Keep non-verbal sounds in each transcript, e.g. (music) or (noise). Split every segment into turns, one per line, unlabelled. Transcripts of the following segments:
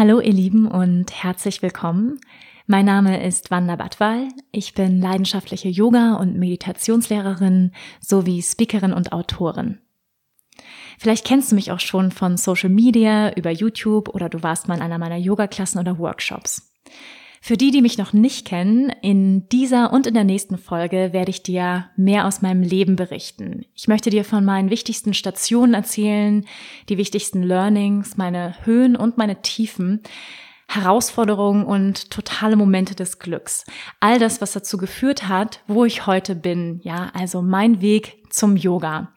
Hallo ihr Lieben und herzlich willkommen. Mein Name ist Wanda Badwal. Ich bin leidenschaftliche Yoga- und Meditationslehrerin sowie Speakerin und Autorin. Vielleicht kennst du mich auch schon von Social Media, über YouTube oder du warst mal in einer meiner Yoga-Klassen oder Workshops. Für die, die mich noch nicht kennen, in dieser und in der nächsten Folge werde ich dir mehr aus meinem Leben berichten. Ich möchte dir von meinen wichtigsten Stationen erzählen, die wichtigsten Learnings, meine Höhen und meine Tiefen, Herausforderungen und totale Momente des Glücks. All das, was dazu geführt hat, wo ich heute bin. Ja, also mein Weg zum Yoga.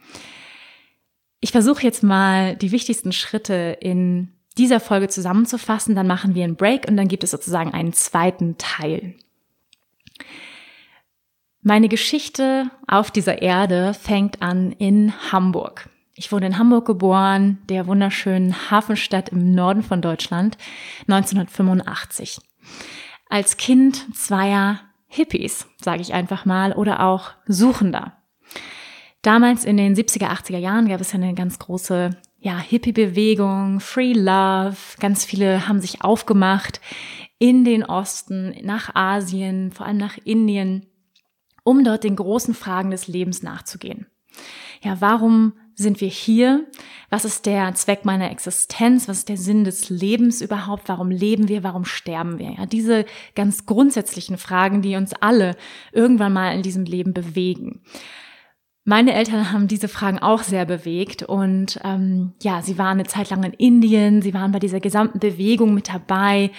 Ich versuche jetzt mal die wichtigsten Schritte in dieser Folge zusammenzufassen. Dann machen wir einen Break und dann gibt es sozusagen einen zweiten Teil. Meine Geschichte auf dieser Erde fängt an in Hamburg. Ich wurde in Hamburg geboren, der wunderschönen Hafenstadt im Norden von Deutschland, 1985. Als Kind zweier Hippies, sage ich einfach mal, oder auch Suchender. Damals in den 70er, 80er Jahren gab es ja eine ganz große ja, Hippie-Bewegung, Free Love. Ganz viele haben sich aufgemacht in den Osten, nach Asien, vor allem nach Indien, um dort den großen Fragen des Lebens nachzugehen. Ja, warum sind wir hier? Was ist der Zweck meiner Existenz? Was ist der Sinn des Lebens überhaupt? Warum leben wir? Warum sterben wir? Ja, diese ganz grundsätzlichen Fragen, die uns alle irgendwann mal in diesem Leben bewegen. Meine Eltern haben diese Fragen auch sehr bewegt und ähm, ja, sie waren eine Zeit lang in Indien, sie waren bei dieser gesamten Bewegung mit dabei.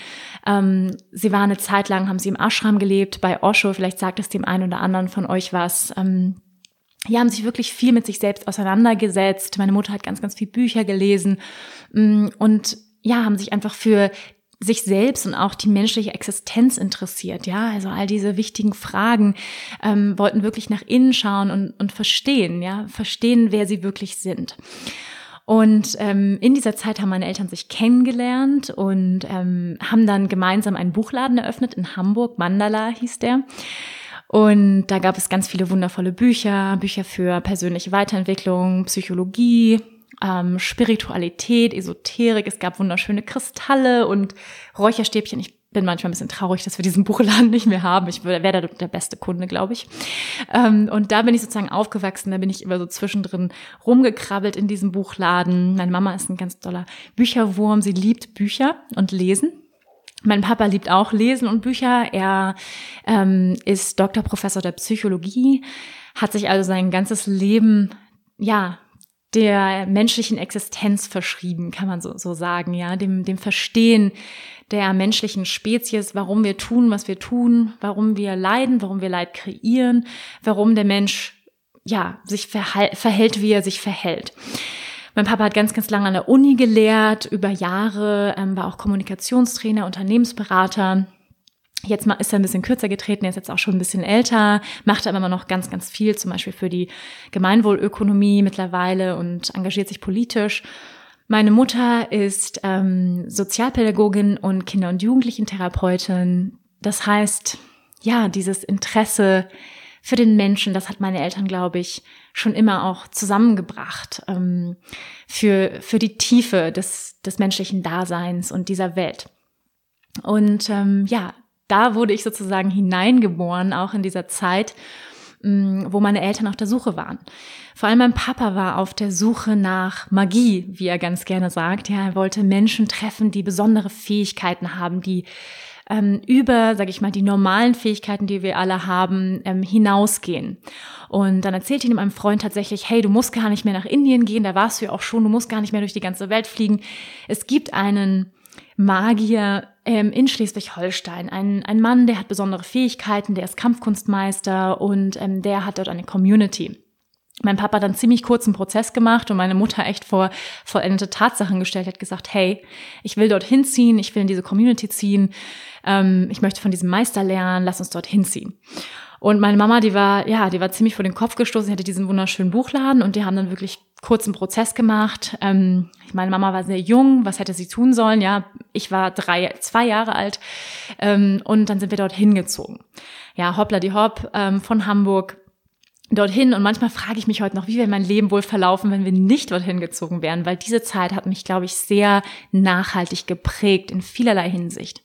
Ähm, sie waren eine Zeit lang, haben sie im Ashram gelebt, bei Osho, vielleicht sagt es dem einen oder anderen von euch was. Ähm, die haben sich wirklich viel mit sich selbst auseinandergesetzt. Meine Mutter hat ganz, ganz viel Bücher gelesen mm, und ja, haben sich einfach für sich selbst und auch die menschliche Existenz interessiert. Ja, also all diese wichtigen Fragen ähm, wollten wirklich nach innen schauen und, und verstehen, ja, verstehen, wer sie wirklich sind. Und ähm, in dieser Zeit haben meine Eltern sich kennengelernt und ähm, haben dann gemeinsam einen Buchladen eröffnet in Hamburg. Mandala hieß der. Und da gab es ganz viele wundervolle Bücher, Bücher für persönliche Weiterentwicklung, Psychologie, ähm, Spiritualität, Esoterik. Es gab wunderschöne Kristalle und Räucherstäbchen. Ich bin manchmal ein bisschen traurig, dass wir diesen Buchladen nicht mehr haben. Ich wäre da der beste Kunde, glaube ich. Ähm, und da bin ich sozusagen aufgewachsen. Da bin ich immer so zwischendrin rumgekrabbelt in diesem Buchladen. Meine Mama ist ein ganz toller Bücherwurm. Sie liebt Bücher und Lesen. Mein Papa liebt auch Lesen und Bücher. Er ähm, ist Doktorprofessor der Psychologie, hat sich also sein ganzes Leben ja der menschlichen Existenz verschrieben, kann man so, so sagen, ja, dem, dem Verstehen der menschlichen Spezies, warum wir tun, was wir tun, warum wir leiden, warum wir Leid kreieren, warum der Mensch, ja, sich verhält, wie er sich verhält. Mein Papa hat ganz, ganz lange an der Uni gelehrt, über Jahre, ähm, war auch Kommunikationstrainer, Unternehmensberater, Jetzt ist er ein bisschen kürzer getreten, er ist jetzt auch schon ein bisschen älter, macht aber immer noch ganz, ganz viel, zum Beispiel für die Gemeinwohlökonomie mittlerweile und engagiert sich politisch. Meine Mutter ist ähm, Sozialpädagogin und Kinder- und Jugendlichentherapeutin. Das heißt, ja, dieses Interesse für den Menschen, das hat meine Eltern, glaube ich, schon immer auch zusammengebracht ähm, für, für die Tiefe des, des menschlichen Daseins und dieser Welt. Und ähm, ja, da wurde ich sozusagen hineingeboren, auch in dieser Zeit, mm, wo meine Eltern auf der Suche waren. Vor allem mein Papa war auf der Suche nach Magie, wie er ganz gerne sagt. Ja, er wollte Menschen treffen, die besondere Fähigkeiten haben, die ähm, über, sage ich mal, die normalen Fähigkeiten, die wir alle haben, ähm, hinausgehen. Und dann erzählte ihm einem Freund tatsächlich, hey, du musst gar nicht mehr nach Indien gehen, da warst du ja auch schon, du musst gar nicht mehr durch die ganze Welt fliegen. Es gibt einen Magier ähm, in Schleswig-Holstein. Ein, ein Mann, der hat besondere Fähigkeiten, der ist Kampfkunstmeister und ähm, der hat dort eine Community. mein Papa dann ziemlich kurzen Prozess gemacht und meine Mutter echt vor vollendete Tatsachen gestellt hat, gesagt, hey, ich will dorthin ziehen, ich will in diese Community ziehen, ähm, ich möchte von diesem Meister lernen, lass uns dorthin ziehen. Und meine Mama, die war, ja, die war ziemlich vor den Kopf gestoßen, sie hatte diesen wunderschönen Buchladen und die haben dann wirklich kurzen Prozess gemacht. Ähm, meine Mama war sehr jung, was hätte sie tun sollen? Ja, ich war drei, zwei Jahre alt ähm, und dann sind wir dort hingezogen. Ja, hoppla die hopp ähm, von Hamburg dorthin und manchmal frage ich mich heute noch, wie wäre mein Leben wohl verlaufen, wenn wir nicht dorthin gezogen wären, weil diese Zeit hat mich, glaube ich, sehr nachhaltig geprägt in vielerlei Hinsicht.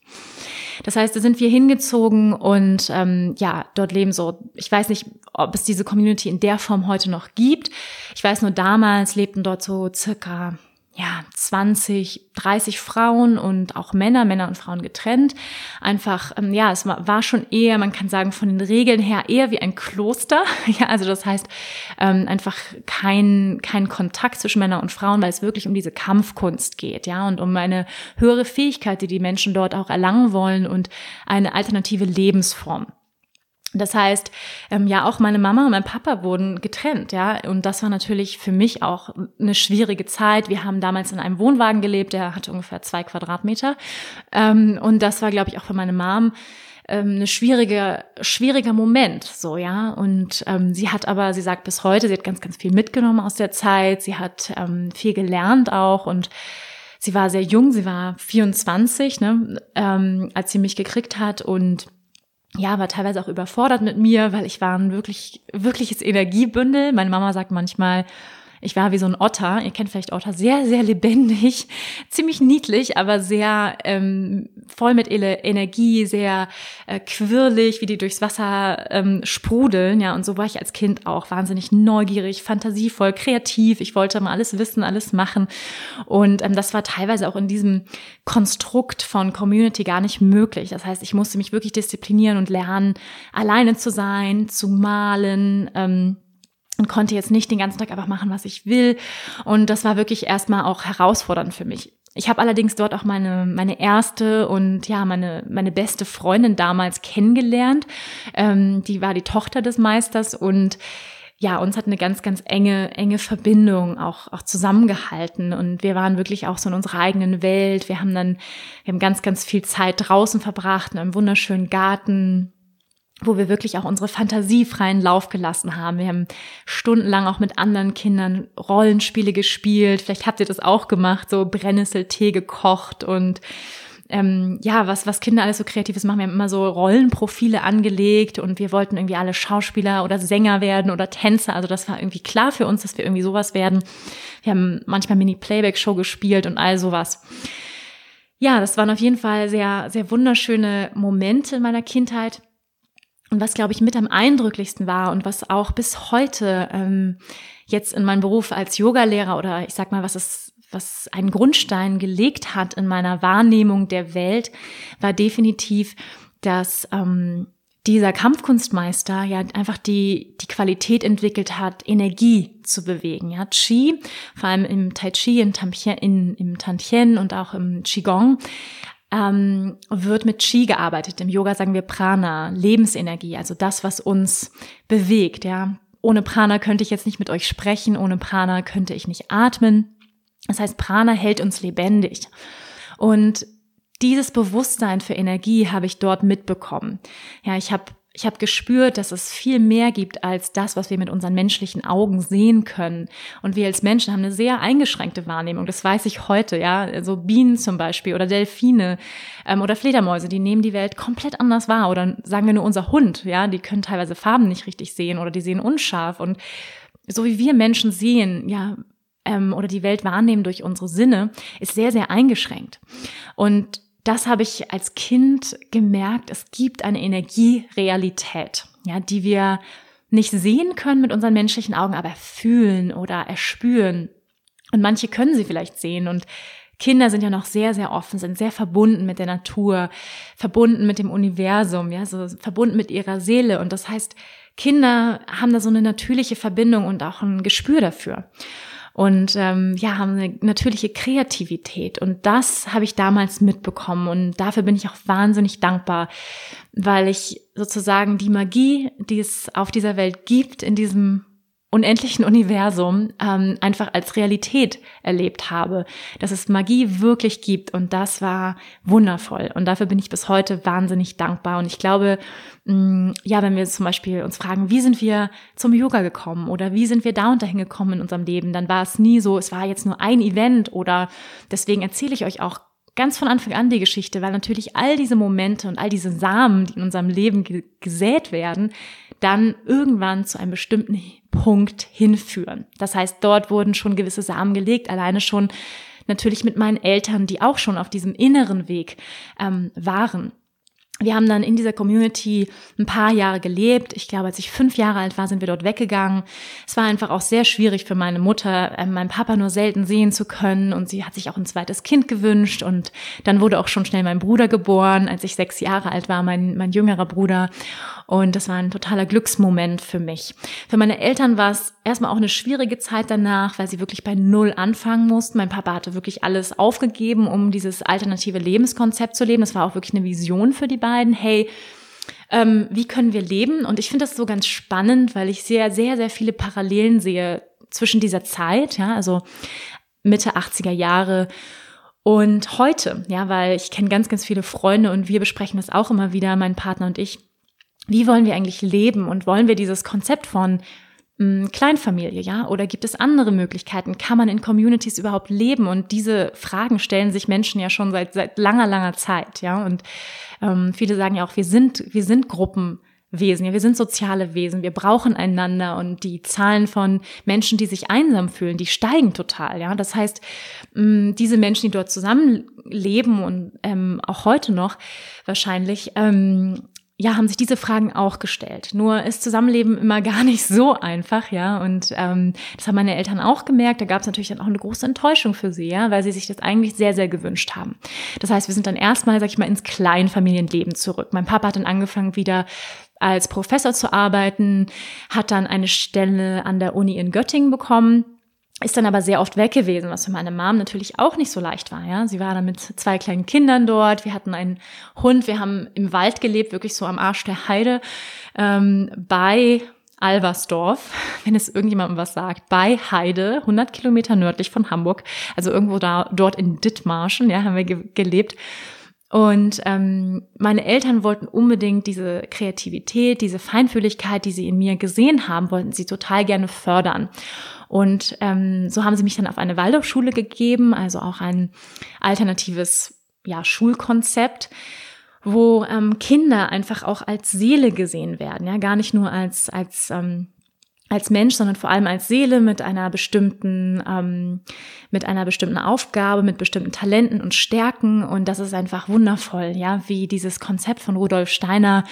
Das heißt, da sind wir hingezogen und ähm, ja, dort leben so, ich weiß nicht, ob es diese Community in der Form heute noch gibt. Ich weiß nur, damals lebten dort so circa ja, 20, 30 Frauen und auch Männer, Männer und Frauen getrennt. Einfach, ähm, ja, es war, schon eher, man kann sagen, von den Regeln her eher wie ein Kloster. (laughs) Ja, also das heißt, ähm, einfach kein, kein Kontakt zwischen Männern und Frauen, weil es wirklich um diese Kampfkunst geht, ja, und um eine höhere Fähigkeit, die die Menschen dort auch erlangen wollen und eine alternative Lebensform. Das heißt, ähm, ja, auch meine Mama und mein Papa wurden getrennt, ja. Und das war natürlich für mich auch eine schwierige Zeit. Wir haben damals in einem Wohnwagen gelebt, der hatte ungefähr zwei Quadratmeter. Ähm, und das war, glaube ich, auch für meine Mom ähm, eine schwierige, schwieriger Moment, so, ja. Und ähm, sie hat aber, sie sagt bis heute, sie hat ganz, ganz viel mitgenommen aus der Zeit. Sie hat ähm, viel gelernt auch und sie war sehr jung, sie war 24, ne, ähm, als sie mich gekriegt hat und ja, war teilweise auch überfordert mit mir, weil ich war ein wirklich, wirkliches Energiebündel. Meine Mama sagt manchmal, ich war wie so ein Otter. Ihr kennt vielleicht Otter, sehr, sehr lebendig, (laughs) ziemlich niedlich, aber sehr ähm, voll mit Energie, sehr äh, quirlig, wie die durchs Wasser ähm, sprudeln. Ja, und so war ich als Kind auch wahnsinnig neugierig, fantasievoll, kreativ. Ich wollte mal alles wissen, alles machen. Und ähm, das war teilweise auch in diesem Konstrukt von Community gar nicht möglich. Das heißt, ich musste mich wirklich disziplinieren und lernen, alleine zu sein, zu malen. Ähm, und konnte jetzt nicht den ganzen Tag einfach machen, was ich will. Und das war wirklich erstmal auch herausfordernd für mich. Ich habe allerdings dort auch meine, meine erste und ja, meine, meine beste Freundin damals kennengelernt. Ähm, die war die Tochter des Meisters und ja, uns hat eine ganz, ganz enge, enge Verbindung auch, auch zusammengehalten. Und wir waren wirklich auch so in unserer eigenen Welt. Wir haben dann, wir haben ganz, ganz viel Zeit draußen verbracht, in einem wunderschönen Garten, wo wir wirklich auch unsere Fantasie freien Lauf gelassen haben. Wir haben stundenlang auch mit anderen Kindern Rollenspiele gespielt. Vielleicht habt ihr das auch gemacht, so Brennnesseltee gekocht und ähm, ja, was, was Kinder alles so Kreatives machen. Wir haben immer so Rollenprofile angelegt und wir wollten irgendwie alle Schauspieler oder Sänger werden oder Tänzer. Also das war irgendwie klar für uns, dass wir irgendwie sowas werden. Wir haben manchmal Mini-Playback-Show gespielt und all sowas. Ja, das waren auf jeden Fall sehr, sehr wunderschöne Momente in meiner Kindheit. Und was, glaube ich, mit am eindrücklichsten war und was auch bis heute ähm, jetzt in meinem Beruf als Yogalehrer oder ich sag mal, was es was einen Grundstein gelegt hat in meiner Wahrnehmung der Welt, war definitiv, dass ähm, dieser Kampfkunstmeister ja einfach die, die Qualität entwickelt hat, Energie zu bewegen. Ja, Qi, vor allem im Tai Chi, in Tampien, in, im Tantien und auch im Qigong, ähm, wird mit Qi gearbeitet. Im Yoga sagen wir Prana, Lebensenergie, also das, was uns bewegt. Ja, ohne Prana könnte ich jetzt nicht mit euch sprechen, ohne Prana könnte ich nicht atmen. Das heißt, Prana hält uns lebendig. Und dieses Bewusstsein für Energie habe ich dort mitbekommen. Ja, ich habe ich habe gespürt, dass es viel mehr gibt als das, was wir mit unseren menschlichen Augen sehen können. Und wir als Menschen haben eine sehr eingeschränkte Wahrnehmung. Das weiß ich heute, ja. So also Bienen zum Beispiel oder Delfine ähm, oder Fledermäuse, die nehmen die Welt komplett anders wahr. Oder sagen wir nur unser Hund, ja, die können teilweise Farben nicht richtig sehen oder die sehen unscharf. Und so wie wir Menschen sehen, ja, ähm, oder die Welt wahrnehmen durch unsere Sinne, ist sehr, sehr eingeschränkt. Und das habe ich als Kind gemerkt, es gibt eine Energierealität, ja, die wir nicht sehen können mit unseren menschlichen Augen, aber fühlen oder erspüren. Und manche können sie vielleicht sehen und Kinder sind ja noch sehr, sehr offen, sind sehr verbunden mit der Natur, verbunden mit dem Universum, ja, so verbunden mit ihrer Seele. Und das heißt, Kinder haben da so eine natürliche Verbindung und auch ein Gespür dafür und ähm, ja, haben eine natürliche Kreativität. Und das habe ich damals mitbekommen und dafür bin ich auch wahnsinnig dankbar, weil ich sozusagen die Magie, die es auf dieser Welt gibt, in diesem unendlichen Universum ähm, einfach als Realität erlebt habe, dass es Magie wirklich gibt. Und das war wundervoll. Und dafür bin ich bis heute wahnsinnig dankbar. Und ich glaube, mh, mm, ja, wenn wir zum Beispiel uns fragen, wie sind wir zum Yoga gekommen oder wie sind wir da und dahin gekommen in unserem Leben, dann war es nie so, es war jetzt nur ein Event oder deswegen erzähle ich euch auch ganz von Anfang an die Geschichte, weil natürlich all diese Momente und all diese Samen, die in unserem Leben gesät werden, dann irgendwann zu einem bestimmten Punkt hinführen. Das heißt, dort wurden schon gewisse Samen gelegt, alleine schon natürlich mit meinen Eltern, die auch schon auf diesem inneren Weg ähm, waren wir haben dann in dieser Community ein paar Jahre gelebt. Ich glaube, als ich fünf Jahre alt war, sind wir dort weggegangen. Es war einfach auch sehr schwierig für meine Mutter, äh, meinen Papa nur selten sehen zu können. Und sie hat sich auch ein zweites Kind gewünscht. Und dann wurde auch schon schnell mein Bruder geboren, als ich sechs Jahre alt war, mein, mein jüngerer Bruder. Und das war ein totaler Glücksmoment für mich. Für meine Eltern war es erstmal auch eine schwierige Zeit danach, weil sie wirklich bei Null anfangen mussten. Mein Papa hatte wirklich alles aufgegeben, um dieses alternative Lebenskonzept zu leben. Das war auch wirklich eine Vision für die beiden. Hey, ähm, wie können wir leben? Und ich finde das so ganz spannend, weil ich sehr, sehr, sehr viele Parallelen sehe zwischen dieser Zeit, ja, also Mitte 80er Jahre und heute, ja, weil ich kenne ganz, ganz viele Freunde und wir besprechen das auch immer wieder, mein Partner und ich wie wollen wir eigentlich leben und wollen wir dieses Konzept von mh, hm, Kleinfamilie, ja? Oder gibt es andere Möglichkeiten? Kann man in Communities überhaupt leben? Und diese Fragen stellen sich Menschen ja schon seit, seit langer, langer Zeit, ja? Und ähm, viele sagen ja auch, wir sind, wir sind Gruppenwesen, ja, wir sind soziale Wesen, wir brauchen einander und die Zahlen von Menschen, die sich einsam fühlen, die steigen total, ja. Das heißt, hm, diese Menschen, die dort zusammenleben und ähm, auch heute noch wahrscheinlich, ähm, ja, haben sich diese Fragen auch gestellt. Nur ist Zusammenleben immer gar nicht so einfach, ja. Und ähm, das haben meine Eltern auch gemerkt. Da gab es natürlich dann auch eine große Enttäuschung für sie, ja, weil sie sich das eigentlich sehr, sehr gewünscht haben. Das heißt, wir sind dann erstmal, sag ich mal, ins Kleinfamilienleben zurück. Mein Papa hat dann angefangen, wieder als Professor zu arbeiten, hat dann eine Stelle an der Uni in Göttingen bekommen ist dann aber sehr oft weg gewesen, was für meine Mom natürlich auch nicht so leicht war. Ja, sie war dann mit zwei kleinen Kindern dort. Wir hatten einen Hund. Wir haben im Wald gelebt, wirklich so am Arsch der Heide ähm, bei Alversdorf, (laughs) wenn es irgendjemandem was sagt, bei Heide, 100 Kilometer nördlich von Hamburg, also irgendwo da dort in Dithmarschen, ja, haben wir ge gelebt. Und ähm, meine Eltern wollten unbedingt diese Kreativität, diese Feinfühligkeit, die sie in mir gesehen haben, wollten sie total gerne fördern. Und ähm, so haben sie mich dann auf eine Waldorfschule gegeben, also auch ein alternatives ja, Schulkonzept wo ähm, Kinder einfach auch als Seele gesehen werden, ja, gar nicht nur als als ähm, als Mensch, sondern vor allem als Seele mit einer bestimmten, ähm, mit einer bestimmten Aufgabe, mit bestimmten Talenten und Stärken. Und das ist einfach wundervoll, ja, wie dieses Konzept von Rudolf Steiner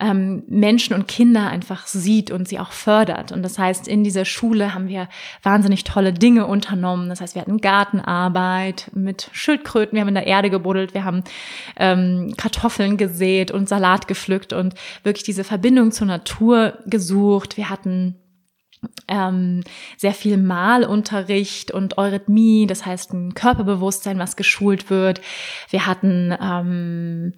ähm, Menschen und Kinder einfach sieht und sie auch fördert. Und das heißt, in dieser Schule haben wir wahnsinnig tolle Dinge unternommen. Das heißt, wir hatten Gartenarbeit mit Schildkröten, wir haben in der Erde gebuddelt, wir haben ähm, Kartoffeln gesät und Salat gepflückt und wirklich diese Verbindung zur Natur gesucht. Wir hatten ähm, sehr viel Malunterricht und Eurythmie, das heißt ein Körperbewusstsein, was geschult wird. Wir hatten, ähm,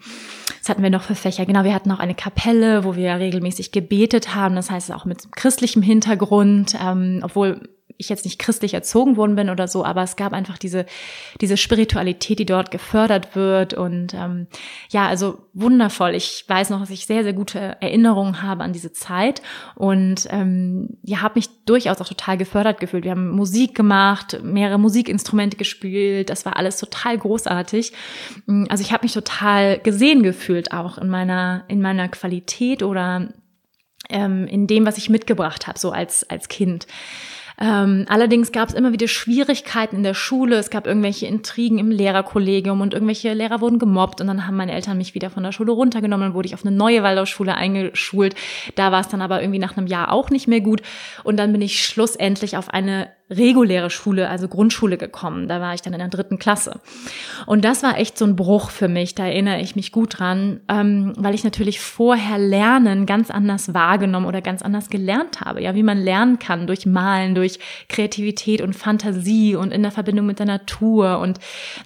was hatten wir noch für Fächer? Genau, wir hatten auch eine Kapelle, wo wir regelmäßig gebetet haben, das heißt auch mit christlichem Hintergrund, ähm, obwohl ich jetzt nicht christlich erzogen worden bin oder so, aber es gab einfach diese, diese Spiritualität, die dort gefördert wird. Und ähm, ja, also wundervoll. Ich weiß noch, dass ich sehr, sehr gute Erinnerungen habe an diese Zeit und ähm, ja, habe mich durchaus auch total gefördert gefühlt. Wir haben Musik gemacht, mehrere Musikinstrumente gespielt. Das war alles total großartig. Also ich habe mich total gesehen gefühlt auch in meiner, in meiner Qualität oder ähm, in dem, was ich mitgebracht habe, so als, als Kind. Ähm, allerdings gab es immer wieder Schwierigkeiten in der Schule. Es gab irgendwelche Intrigen im Lehrerkollegium und irgendwelche Lehrer wurden gemobbt und dann haben meine Eltern mich wieder von der Schule runtergenommen. Dann wurde ich auf eine neue Waldorfschule eingeschult. Da war es dann aber irgendwie nach einem Jahr auch nicht mehr gut. Und dann bin ich schlussendlich auf eine reguläre Schule, also Grundschule gekommen. Da war ich dann in der dritten Klasse. Und das war echt so ein Bruch für mich, da erinnere ich mich gut dran, ähm, weil ich natürlich vorher Lernen ganz anders wahrgenommen oder ganz anders gelernt habe. Ja, wie man lernen kann durch Malen, durch Kreativität und Fantasie und in der Verbindung mit der Natur und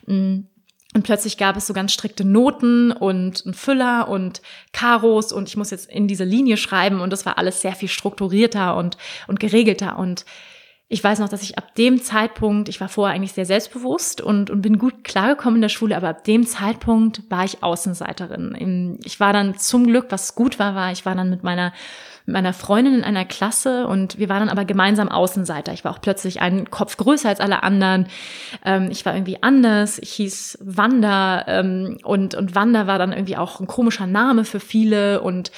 mh, mm, Und plötzlich gab es so ganz strikte Noten und ein Füller und Karos und ich muss jetzt in diese Linie schreiben und das war alles sehr viel strukturierter und, und geregelter und ich weiß noch, dass ich ab dem Zeitpunkt, ich war vorher eigentlich sehr selbstbewusst und, und bin gut klargekommen in der Schule, aber ab dem Zeitpunkt war ich Außenseiterin. Ich war dann zum Glück, was gut war, war, ich war dann mit meiner mit meiner Freundin in einer Klasse und wir waren dann aber gemeinsam Außenseiter. Ich war auch plötzlich einen Kopf größer als alle anderen. Ähm, ich war irgendwie anders. Ich hieß Wanda ähm, und, und Wanda war dann irgendwie auch ein komischer Name für viele und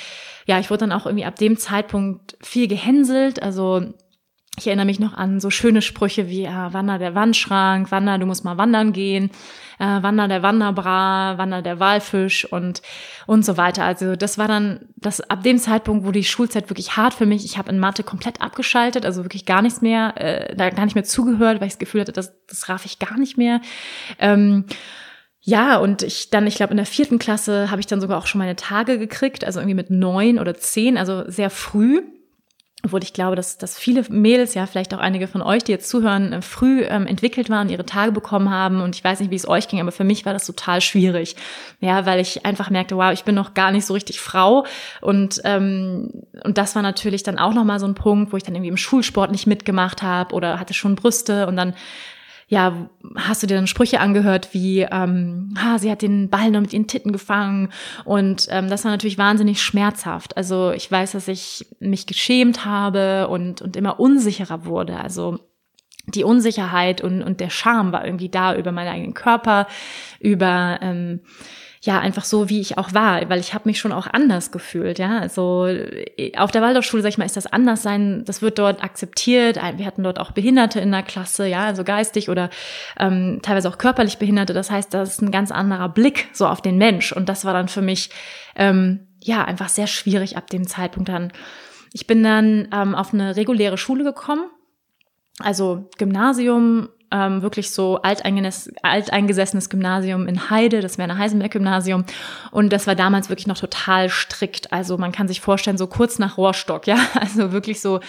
ja, ich wurde dann auch irgendwie ab dem Zeitpunkt viel gehänselt. Also ich erinnere mich noch an so schöne Sprüche wie äh, Wander der Wandschrank, Wander, du musst mal wandern gehen, äh, Wander der Wanderbra, Wander der Walfisch und und so weiter. Also das war dann das ab dem Zeitpunkt, wo die Schulzeit wirklich hart für mich. Ich habe in Mathe komplett abgeschaltet, also wirklich gar nichts mehr, äh, da gar nicht mehr zugehört, weil ich das Gefühl hatte, das das raff ich gar nicht mehr. Ähm, ja, und ich dann, ich glaube, in der vierten Klasse habe ich dann sogar auch schon meine Tage gekriegt, also irgendwie mit neun oder zehn, also sehr früh obwohl ich glaube, dass, dass viele Mädels, ja, vielleicht auch einige von euch, die jetzt zuhören, äh, früh ähm, entwickelt waren, ihre Tage bekommen haben. Und ich weiß nicht, wie es euch ging, aber für mich war das total schwierig. Ja, weil ich einfach merkte, wow, ich bin noch gar nicht so richtig Frau. Und, ähm, und das war natürlich dann auch nochmal so ein Punkt, wo ich dann irgendwie im Schulsport nicht mitgemacht habe oder hatte schon Brüste und dann ja, hast du dir dann Sprüche angehört wie, ähm, ha, sie hat den Ball nur mit ihren Titten gefangen und ähm, das war natürlich wahnsinnig schmerzhaft. Also ich weiß, dass ich mich geschämt habe und, und immer unsicherer wurde. Also die Unsicherheit und, und der Scham war irgendwie da über meinen eigenen Körper, über ähm, ja einfach so, wie ich auch war, weil ich habe mich schon auch anders gefühlt, ja. Also äh, auf der Waldorfschule, sag ich mal, ist das anders sein, das wird dort akzeptiert. Wir hatten dort auch Behinderte in der Klasse, ja, also geistig oder ähm, teilweise auch körperlich Behinderte. Das heißt, das ist ein ganz anderer Blick so auf den Mensch. Und das war dann für mich ähm, ja einfach sehr schwierig ab dem Zeitpunkt dann. Ich bin dann ähm, auf eine reguläre Schule gekommen, also Gymnasium ähm, wirklich so alteingesessenes Gymnasium in Heide, das wäre ein Heisenberg-Gymnasium. Und das war damals wirklich noch total strikt. Also man kann sich vorstellen, so kurz nach Rohrstock, ja, (laughs) also wirklich so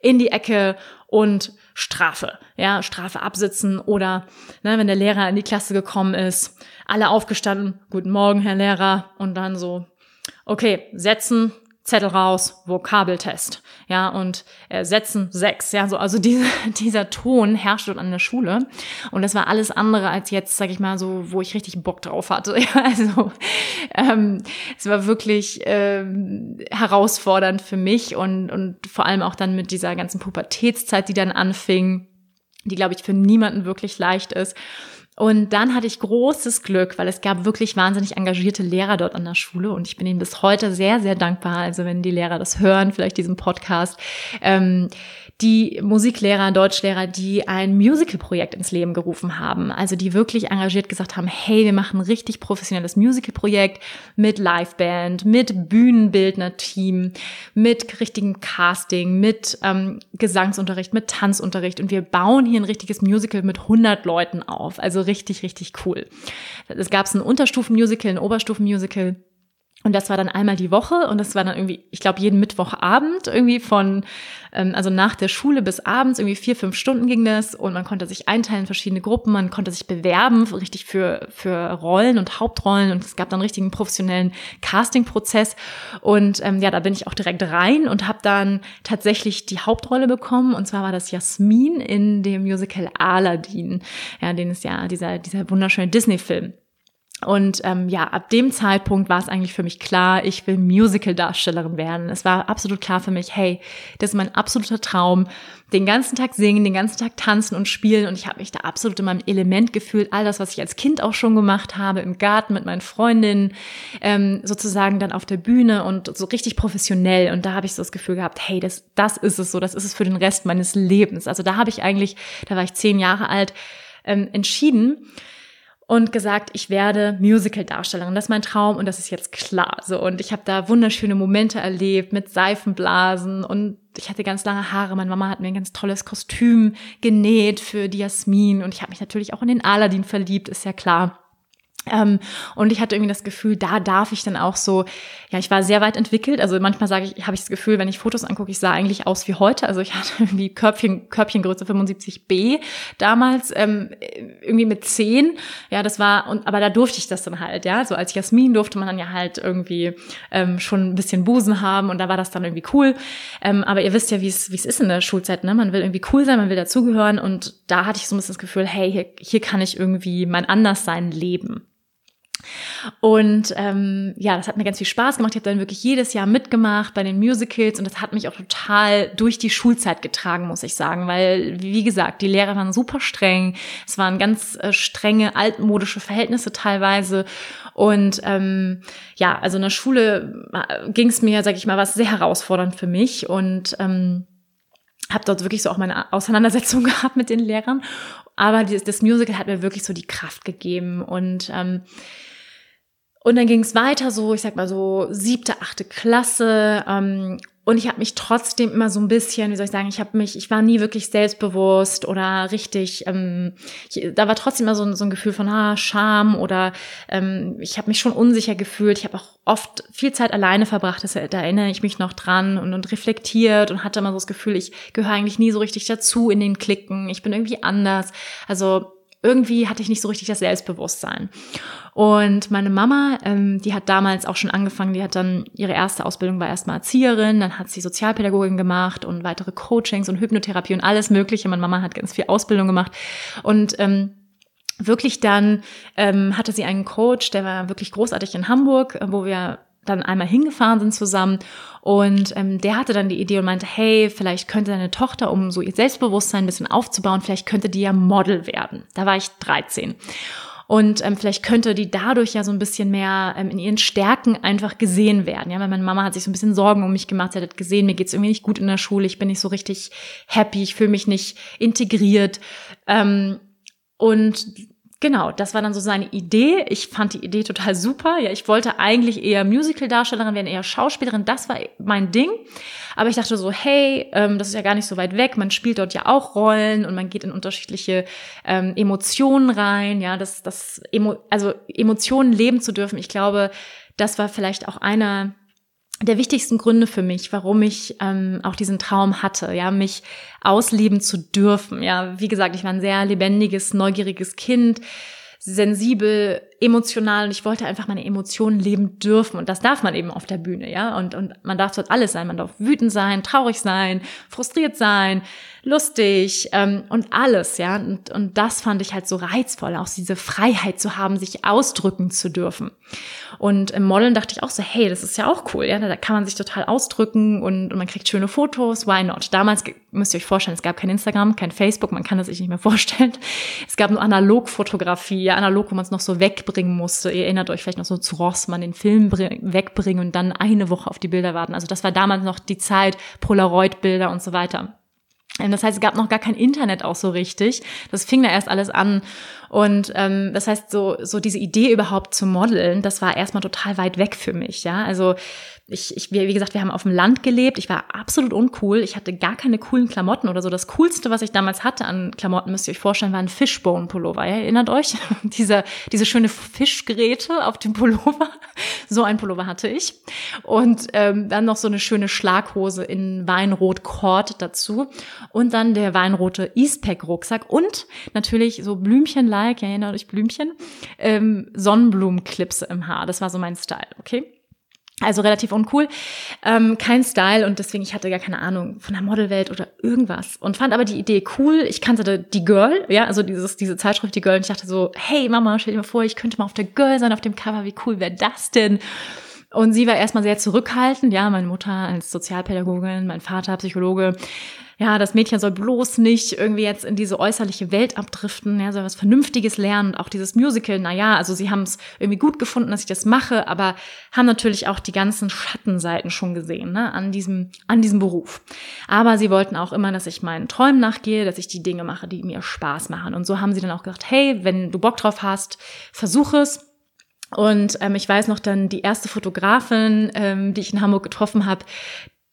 in die Ecke und Strafe, ja, Strafe absitzen oder ne, wenn der Lehrer in die Klasse gekommen ist, alle aufgestanden, guten Morgen, Herr Lehrer, und dann so, okay, setzen, Zettel raus, Vokabeltest, ja, und äh, Sätzen sechs, ja, so, also diese, (laughs) dieser Ton herrscht dort an der Schule. Und das war alles andere als jetzt, sag ich mal, so, wo ich richtig Bock drauf hatte, (laughs) ja, also ähm, es war wirklich ähm, herausfordernd für mich und, und vor allem auch dann mit dieser ganzen Pubertätszeit, die dann anfing, die, glaube ich, für niemanden wirklich leicht ist und dann hatte ich großes Glück, weil es gab wirklich wahnsinnig engagierte Lehrer dort an der Schule und ich bin ihnen bis heute sehr, sehr dankbar. Also wenn die Lehrer das hören, vielleicht diesen Podcast, ähm, die Musiklehrer, Deutschlehrer, die ein Musical-Projekt ins Leben gerufen haben. Also die wirklich engagiert gesagt haben, hey, wir machen ein richtig professionelles Musical-Projekt mit Liveband, mit Bühnenbildner-Team, mit richtigem Casting, mit ähm, Gesangsunterricht, mit Tanzunterricht und wir bauen hier ein richtiges Musical mit 100 Leuten auf. Also richtig, richtig cool. Es gab ein Unterstufen-Musical, ein Oberstufen-Musical und das war dann einmal die Woche und das war dann irgendwie, ich glaube, jeden Mittwochabend irgendwie von, ähm, also nach der Schule bis abends, irgendwie vier, fünf Stunden ging das und man konnte sich einteilen in verschiedene Gruppen, man konnte sich bewerben, richtig für, für Rollen und Hauptrollen und es gab dann richtigen professionellen Casting-Prozess und ähm, ja, da bin ich auch direkt rein und habe dann tatsächlich die Hauptrolle bekommen und zwar war das Jasmin in dem Musical Aladdin, ja, den ist ja dieser, dieser wunderschöne Disney-Film. Und ähm, ja, ab dem Zeitpunkt war es eigentlich für mich klar, ich will Musical-Darstellerin werden. Es war absolut klar für mich, hey, das ist mein absoluter Traum. Den ganzen Tag singen, den ganzen Tag tanzen und spielen. Und ich habe mich da absolut in meinem Element gefühlt. All das, was ich als Kind auch schon gemacht habe, im Garten mit meinen Freundinnen, ähm, sozusagen dann auf der Bühne und so richtig professionell. Und da habe ich so das Gefühl gehabt, hey, das, das ist es so, das ist es für den Rest meines Lebens. Also da habe ich eigentlich, da war ich zehn Jahre alt, ähm, entschieden, und gesagt, ich werde Musical-Darstellerin. Das ist mein Traum und das ist jetzt klar. So und ich habe da wunderschöne Momente erlebt mit Seifenblasen und ich hatte ganz lange Haare. Meine Mama hat mir ein ganz tolles Kostüm genäht für die Jasmin und ich habe mich natürlich auch in den Aladdin verliebt, ist ja klar. Ähm, und ich hatte irgendwie das Gefühl, da darf ich dann auch so, ja, ich war sehr weit entwickelt. Also manchmal sage ich, habe ich das Gefühl, wenn ich Fotos angucke, ich sah eigentlich aus wie heute. Also ich (laughs) hatte irgendwie Körbchen, Körbchengröße 75b damals, ähm, irgendwie mit 10. Ja, das war, und aber da durfte ich das dann halt, ja. So als Jasmin durfte man dann ja halt irgendwie ähm, schon ein bisschen Busen haben und da war das dann irgendwie cool. Ähm, aber ihr wisst ja, wie es wie es ist in der Schulzeit, ne? Man will irgendwie cool sein, man will dazugehören und da hatte ich so ein bisschen das Gefühl, hey, hier, hier kann ich irgendwie mein Anderssein leben. Und ähm, ja, das hat mir ganz viel Spaß gemacht. Ich habe dann wirklich jedes Jahr mitgemacht bei den Musicals und das hat mich auch total durch die Schulzeit getragen, muss ich sagen, weil wie gesagt, die Lehrer waren super streng. Es waren ganz äh, strenge altmodische Verhältnisse teilweise und ähm, ja, also in der Schule äh, ging es mir, sag ich mal, was sehr herausfordernd für mich und ähm, habe dort wirklich so auch meine Auseinandersetzung (laughs) gehabt mit den Lehrern. Aber das, das Musical hat mir wirklich so die Kraft gegeben und ähm, und dann ging es weiter, so, ich sag mal so siebte, achte Klasse. Ähm, und ich habe mich trotzdem immer so ein bisschen, wie soll ich sagen, ich habe mich, ich war nie wirklich selbstbewusst oder richtig, ähm, ich, da war trotzdem immer so, so ein Gefühl von ah, Scham oder ähm, ich habe mich schon unsicher gefühlt. Ich habe auch oft viel Zeit alleine verbracht, das, da erinnere ich mich noch dran und, und reflektiert und hatte immer so das Gefühl, ich gehöre eigentlich nie so richtig dazu in den Klicken, ich bin irgendwie anders. Also irgendwie hatte ich nicht so richtig das Selbstbewusstsein. Und meine Mama, ähm, die hat damals auch schon angefangen, die hat dann ihre erste Ausbildung war erstmal Erzieherin, dann hat sie Sozialpädagogin gemacht und weitere Coachings und Hypnotherapie und alles Mögliche. Meine Mama hat ganz viel Ausbildung gemacht und ähm, wirklich dann ähm, hatte sie einen Coach, der war wirklich großartig in Hamburg, wo wir dann einmal hingefahren sind zusammen und ähm, der hatte dann die Idee und meinte, hey, vielleicht könnte deine Tochter, um so ihr Selbstbewusstsein ein bisschen aufzubauen, vielleicht könnte die ja Model werden. Da war ich 13. Und ähm, vielleicht könnte die dadurch ja so ein bisschen mehr ähm, in ihren Stärken einfach gesehen werden. Ja, weil meine Mama hat sich so ein bisschen Sorgen um mich gemacht. Sie hat gesehen, mir geht's irgendwie nicht gut in der Schule. Ich bin nicht so richtig happy. Ich fühle mich nicht integriert. Ähm, und Genau, das war dann so seine Idee. Ich fand die Idee total super. Ja, ich wollte eigentlich eher Musical-Darstellerin werden, eher Schauspielerin. Das war mein Ding. Aber ich dachte so, hey, ähm, das ist ja gar nicht so weit weg. Man spielt dort ja auch Rollen und man geht in unterschiedliche ähm, Emotionen rein. Ja, das, das, Emo also Emotionen leben zu dürfen. Ich glaube, das war vielleicht auch einer der wichtigsten Gründe für mich, warum ich ähm, auch diesen Traum hatte, ja, mich ausleben zu dürfen. Ja, wie gesagt, ich war ein sehr lebendiges, neugieriges Kind, sensibel, emotional und ich wollte einfach meine Emotionen leben dürfen und das darf man eben auf der Bühne, ja, und, und man darf dort alles sein, man darf wütend sein, traurig sein, frustriert sein, lustig ähm, und alles, ja, und, und das fand ich halt so reizvoll, auch diese Freiheit zu haben, sich ausdrücken zu dürfen. Und im Modeln dachte ich auch so, hey, das ist ja auch cool, ja, da kann man sich total ausdrücken und, und man kriegt schöne Fotos, why not? Damals müsst ihr euch vorstellen, es gab kein Instagram, kein Facebook, man kann das sich nicht mehr (laughs) vorstellen. Es gab nur Analogfotografie, ja, analog, wo man es noch so wegbringen musste. Ihr erinnert euch vielleicht noch so zu Rossmann, den Film wegbringen und dann eine Woche auf die Bilder warten. Also das war damals noch die Zeit, Polaroid-Bilder und so weiter. Ähm, das heißt, es gab noch gar kein Internet auch so richtig. Das fing da erst alles an. Und ähm, das heißt, so, so diese Idee überhaupt zu modeln, das war erstmal total weit weg für mich. Ja, also ich, ich, wie gesagt, wir haben auf dem Land gelebt. Ich war absolut uncool. Ich hatte gar keine coolen Klamotten oder so. Das coolste, was ich damals hatte an Klamotten, müsst ihr euch vorstellen, war ein Fishbone-Pullover. Ja, erinnert euch? (laughs) diese, diese schöne Fischgeräte auf dem Pullover. so ein Pullover hatte ich. Und ähm, dann noch so eine schöne Schlaghose in Weinrot-Cord dazu. Und dann der weinrote Eastpack-Rucksack. Und natürlich so Blümchen-like, erinnert euch Blümchen, ähm, Sonnenblumenclips im Haar. Das war so mein Style, okay? Also relativ uncool. Ähm, kein Style und deswegen, ich hatte gar keine Ahnung von der Modelwelt oder irgendwas. Und fand aber die Idee cool. Ich kannte die Girl, ja, also dieses, diese Zeitschrift, die Girl. Und ich dachte so, hey Mama, stell dir mal vor, ich könnte mal auf der Girl sein, auf dem Cover. Wie cool wäre das denn? Und sie war erstmal sehr zurückhaltend, ja, meine Mutter als Sozialpädagogin, mein Vater Psychologe, ja, das Mädchen soll bloß nicht irgendwie jetzt in diese äußerliche Welt abdriften, ja, soll was Vernünftiges lernen. Und auch dieses Musical, na ja, also sie haben es irgendwie gut gefunden, dass ich das mache, aber haben natürlich auch die ganzen Schattenseiten schon gesehen, ne, an diesem, an diesem Beruf. Aber sie wollten auch immer, dass ich meinen Träumen nachgehe, dass ich die Dinge mache, die mir Spaß machen. Und so haben sie dann auch gesagt, hey, wenn du Bock drauf hast, versuch es. Und ähm, ich weiß noch dann, die erste Fotografin, ähm, die ich in Hamburg getroffen habe,